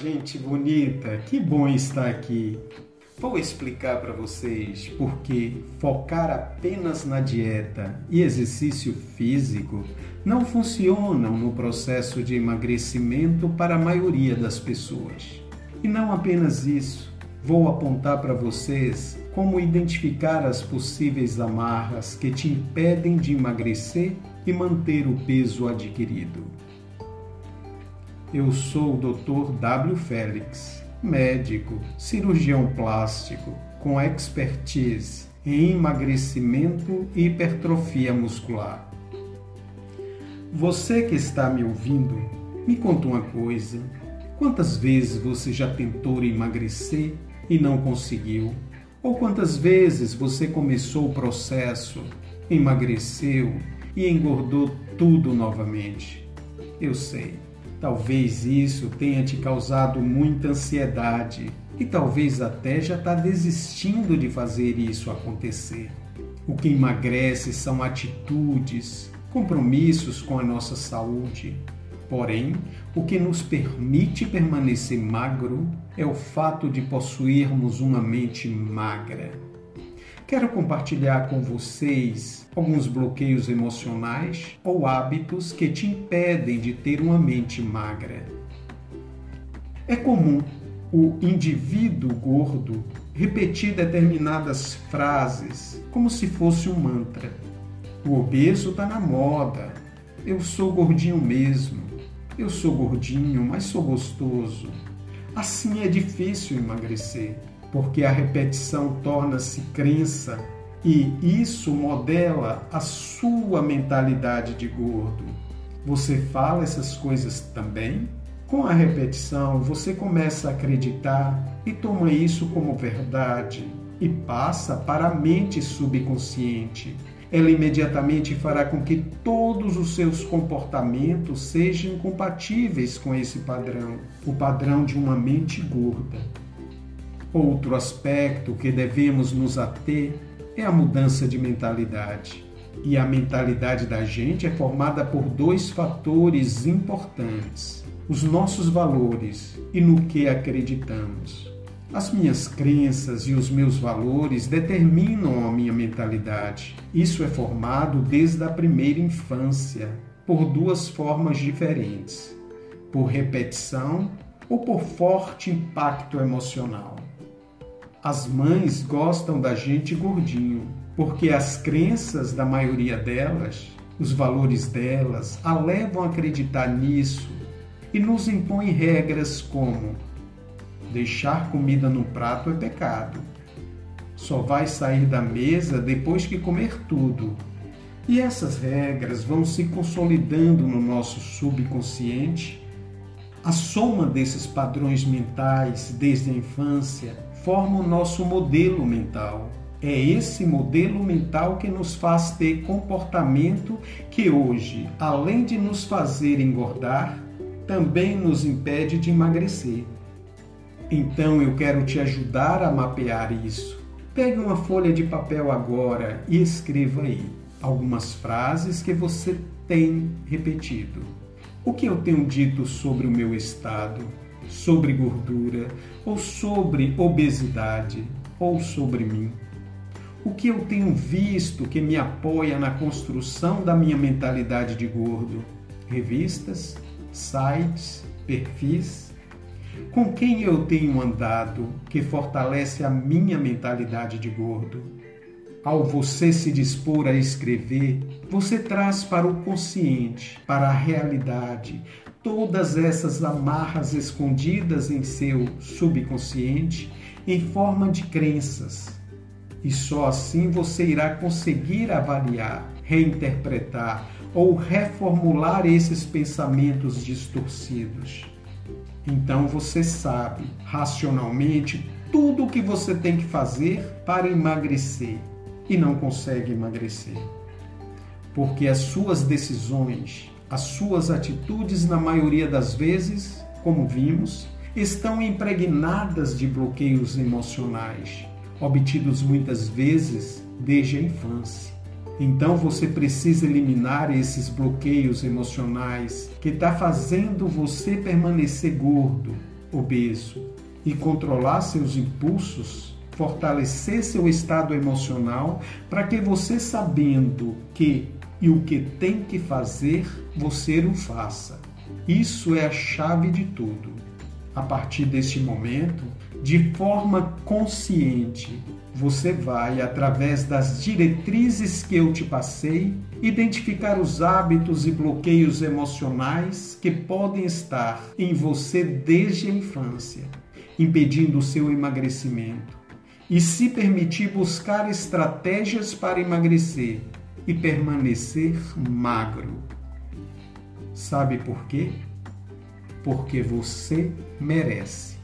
Gente bonita, que bom estar aqui. Vou explicar para vocês por que focar apenas na dieta e exercício físico não funcionam no processo de emagrecimento para a maioria das pessoas. E não apenas isso, vou apontar para vocês como identificar as possíveis amarras que te impedem de emagrecer e manter o peso adquirido. Eu sou o Dr. W. Félix, médico, cirurgião plástico, com expertise em emagrecimento e hipertrofia muscular. Você que está me ouvindo, me conta uma coisa. Quantas vezes você já tentou emagrecer e não conseguiu? Ou quantas vezes você começou o processo, emagreceu e engordou tudo novamente? Eu sei, talvez isso tenha te causado muita ansiedade e talvez até já está desistindo de fazer isso acontecer. O que emagrece são atitudes, compromissos com a nossa saúde, Porém, o que nos permite permanecer magro é o fato de possuirmos uma mente magra. Quero compartilhar com vocês alguns bloqueios emocionais ou hábitos que te impedem de ter uma mente magra. É comum o indivíduo gordo repetir determinadas frases como se fosse um mantra. O obeso está na moda. Eu sou gordinho mesmo. Eu sou gordinho, mas sou gostoso. Assim é difícil emagrecer, porque a repetição torna-se crença e isso modela a sua mentalidade de gordo. Você fala essas coisas também? Com a repetição, você começa a acreditar e toma isso como verdade e passa para a mente subconsciente ela imediatamente fará com que todos os seus comportamentos sejam compatíveis com esse padrão, o padrão de uma mente gorda. Outro aspecto que devemos nos ater é a mudança de mentalidade. E a mentalidade da gente é formada por dois fatores importantes: os nossos valores e no que acreditamos. As minhas crenças e os meus valores determinam a minha mentalidade. Isso é formado desde a primeira infância, por duas formas diferentes: por repetição ou por forte impacto emocional. As mães gostam da gente gordinho, porque as crenças da maioria delas, os valores delas, a levam a acreditar nisso e nos impõem regras como Deixar comida no prato é pecado. Só vai sair da mesa depois que comer tudo. E essas regras vão se consolidando no nosso subconsciente. A soma desses padrões mentais desde a infância forma o nosso modelo mental. É esse modelo mental que nos faz ter comportamento que hoje, além de nos fazer engordar, também nos impede de emagrecer. Então eu quero te ajudar a mapear isso. Pegue uma folha de papel agora e escreva aí algumas frases que você tem repetido. O que eu tenho dito sobre o meu estado, sobre gordura, ou sobre obesidade, ou sobre mim? O que eu tenho visto que me apoia na construção da minha mentalidade de gordo? Revistas, sites, perfis? Com quem eu tenho andado que fortalece a minha mentalidade de gordo? Ao você se dispor a escrever, você traz para o consciente, para a realidade, todas essas amarras escondidas em seu subconsciente em forma de crenças. E só assim você irá conseguir avaliar, reinterpretar ou reformular esses pensamentos distorcidos. Então você sabe racionalmente tudo o que você tem que fazer para emagrecer e não consegue emagrecer. Porque as suas decisões, as suas atitudes, na maioria das vezes, como vimos, estão impregnadas de bloqueios emocionais, obtidos muitas vezes desde a infância. Então você precisa eliminar esses bloqueios emocionais que está fazendo você permanecer gordo, obeso e controlar seus impulsos, fortalecer seu estado emocional para que você sabendo que e o que tem que fazer, você o faça. Isso é a chave de tudo. A partir deste momento, de forma consciente, você vai, através das diretrizes que eu te passei, identificar os hábitos e bloqueios emocionais que podem estar em você desde a infância, impedindo o seu emagrecimento, e se permitir buscar estratégias para emagrecer e permanecer magro. Sabe por quê? Porque você merece.